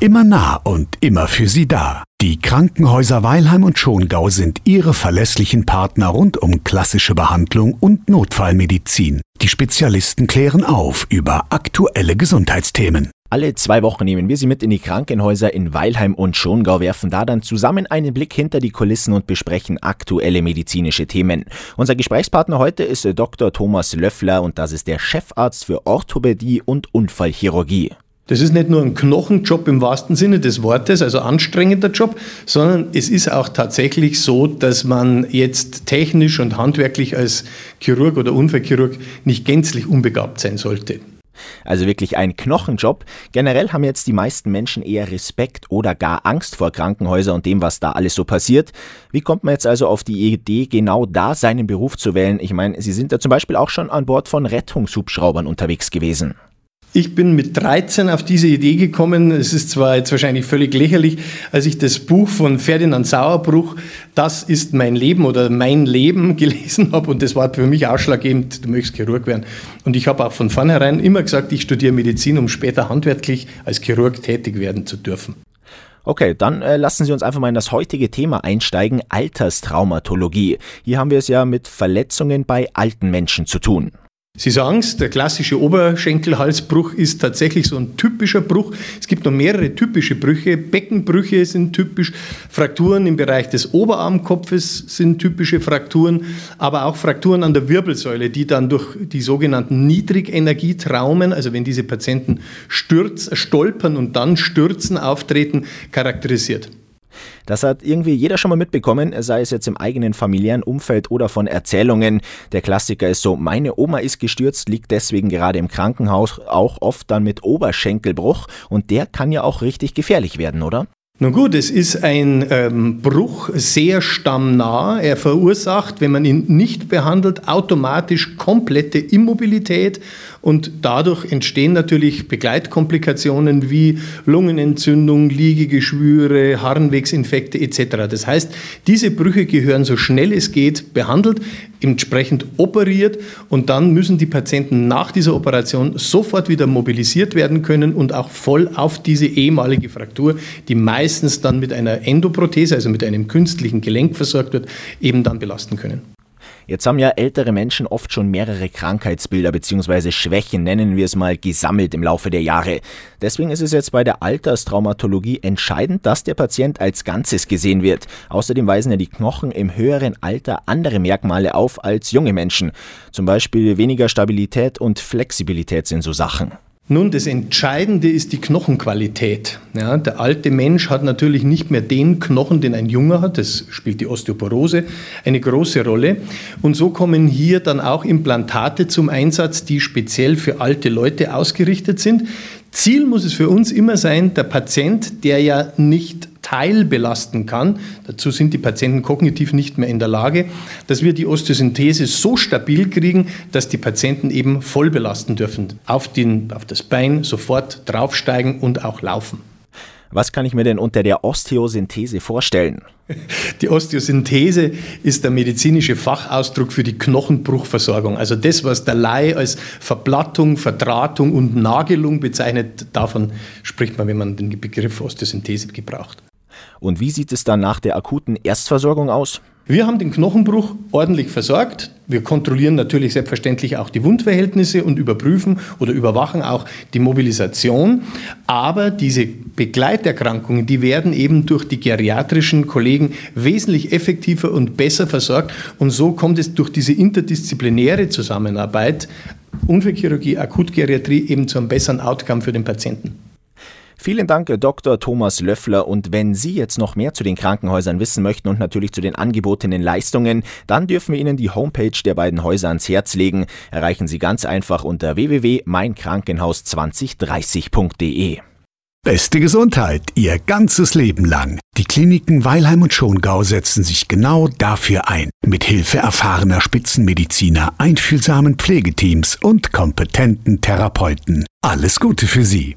Immer nah und immer für Sie da. Die Krankenhäuser Weilheim und Schongau sind Ihre verlässlichen Partner rund um klassische Behandlung und Notfallmedizin. Die Spezialisten klären auf über aktuelle Gesundheitsthemen. Alle zwei Wochen nehmen wir Sie mit in die Krankenhäuser in Weilheim und Schongau, werfen da dann zusammen einen Blick hinter die Kulissen und besprechen aktuelle medizinische Themen. Unser Gesprächspartner heute ist Dr. Thomas Löffler und das ist der Chefarzt für Orthopädie und Unfallchirurgie. Das ist nicht nur ein Knochenjob im wahrsten Sinne des Wortes, also anstrengender Job, sondern es ist auch tatsächlich so, dass man jetzt technisch und handwerklich als Chirurg oder Unfallchirurg nicht gänzlich unbegabt sein sollte. Also wirklich ein Knochenjob. Generell haben jetzt die meisten Menschen eher Respekt oder gar Angst vor Krankenhäusern und dem, was da alles so passiert. Wie kommt man jetzt also auf die Idee, genau da seinen Beruf zu wählen? Ich meine, Sie sind da zum Beispiel auch schon an Bord von Rettungshubschraubern unterwegs gewesen. Ich bin mit 13 auf diese Idee gekommen. Es ist zwar jetzt wahrscheinlich völlig lächerlich, als ich das Buch von Ferdinand Sauerbruch, Das ist mein Leben oder mein Leben gelesen habe und das war für mich ausschlaggebend, du möchtest Chirurg werden. Und ich habe auch von vornherein immer gesagt, ich studiere Medizin, um später handwerklich als Chirurg tätig werden zu dürfen. Okay, dann äh, lassen Sie uns einfach mal in das heutige Thema einsteigen, Alterstraumatologie. Hier haben wir es ja mit Verletzungen bei alten Menschen zu tun. Sie sagen es, der klassische Oberschenkelhalsbruch ist tatsächlich so ein typischer Bruch. Es gibt noch mehrere typische Brüche. Beckenbrüche sind typisch, Frakturen im Bereich des Oberarmkopfes sind typische Frakturen, aber auch Frakturen an der Wirbelsäule, die dann durch die sogenannten Niedrigenergietraumen, also wenn diese Patienten stürz, stolpern und dann stürzen, auftreten, charakterisiert. Das hat irgendwie jeder schon mal mitbekommen, sei es jetzt im eigenen familiären Umfeld oder von Erzählungen. Der Klassiker ist so, meine Oma ist gestürzt, liegt deswegen gerade im Krankenhaus, auch oft dann mit Oberschenkelbruch und der kann ja auch richtig gefährlich werden, oder? Nun gut, es ist ein ähm, Bruch sehr stammnah. Er verursacht, wenn man ihn nicht behandelt, automatisch komplette Immobilität und dadurch entstehen natürlich Begleitkomplikationen wie Lungenentzündung, Liegegeschwüre, Harnwegsinfekte etc. Das heißt, diese Brüche gehören so schnell es geht behandelt, entsprechend operiert und dann müssen die Patienten nach dieser Operation sofort wieder mobilisiert werden können und auch voll auf diese ehemalige Fraktur, die meistens dann mit einer Endoprothese, also mit einem künstlichen Gelenk versorgt wird, eben dann belasten können. Jetzt haben ja ältere Menschen oft schon mehrere Krankheitsbilder bzw. Schwächen, nennen wir es mal, gesammelt im Laufe der Jahre. Deswegen ist es jetzt bei der Alterstraumatologie entscheidend, dass der Patient als Ganzes gesehen wird. Außerdem weisen ja die Knochen im höheren Alter andere Merkmale auf als junge Menschen. Zum Beispiel weniger Stabilität und Flexibilität sind so Sachen. Nun, das Entscheidende ist die Knochenqualität. Ja, der alte Mensch hat natürlich nicht mehr den Knochen, den ein Junger hat. Das spielt die Osteoporose eine große Rolle. Und so kommen hier dann auch Implantate zum Einsatz, die speziell für alte Leute ausgerichtet sind. Ziel muss es für uns immer sein, der Patient, der ja nicht teilbelasten kann, dazu sind die Patienten kognitiv nicht mehr in der Lage, dass wir die Osteosynthese so stabil kriegen, dass die Patienten eben voll belasten dürfen, auf, den, auf das Bein sofort draufsteigen und auch laufen. Was kann ich mir denn unter der Osteosynthese vorstellen? Die Osteosynthese ist der medizinische Fachausdruck für die Knochenbruchversorgung. Also das, was der Laie als Verblattung, Verdrahtung und Nagelung bezeichnet, davon spricht man, wenn man den Begriff Osteosynthese gebraucht. Und wie sieht es dann nach der akuten Erstversorgung aus? Wir haben den Knochenbruch ordentlich versorgt. Wir kontrollieren natürlich selbstverständlich auch die Wundverhältnisse und überprüfen oder überwachen auch die Mobilisation. Aber diese Begleiterkrankungen, die werden eben durch die geriatrischen Kollegen wesentlich effektiver und besser versorgt. Und so kommt es durch diese interdisziplinäre Zusammenarbeit, Unfallchirurgie, Akutgeriatrie eben zu einem besseren Outcome für den Patienten. Vielen Dank, Dr. Thomas Löffler. Und wenn Sie jetzt noch mehr zu den Krankenhäusern wissen möchten und natürlich zu den angebotenen Leistungen, dann dürfen wir Ihnen die Homepage der beiden Häuser ans Herz legen. Erreichen Sie ganz einfach unter www.meinkrankenhaus2030.de. Beste Gesundheit Ihr ganzes Leben lang. Die Kliniken Weilheim und Schongau setzen sich genau dafür ein. Mit Hilfe erfahrener Spitzenmediziner, einfühlsamen Pflegeteams und kompetenten Therapeuten. Alles Gute für Sie.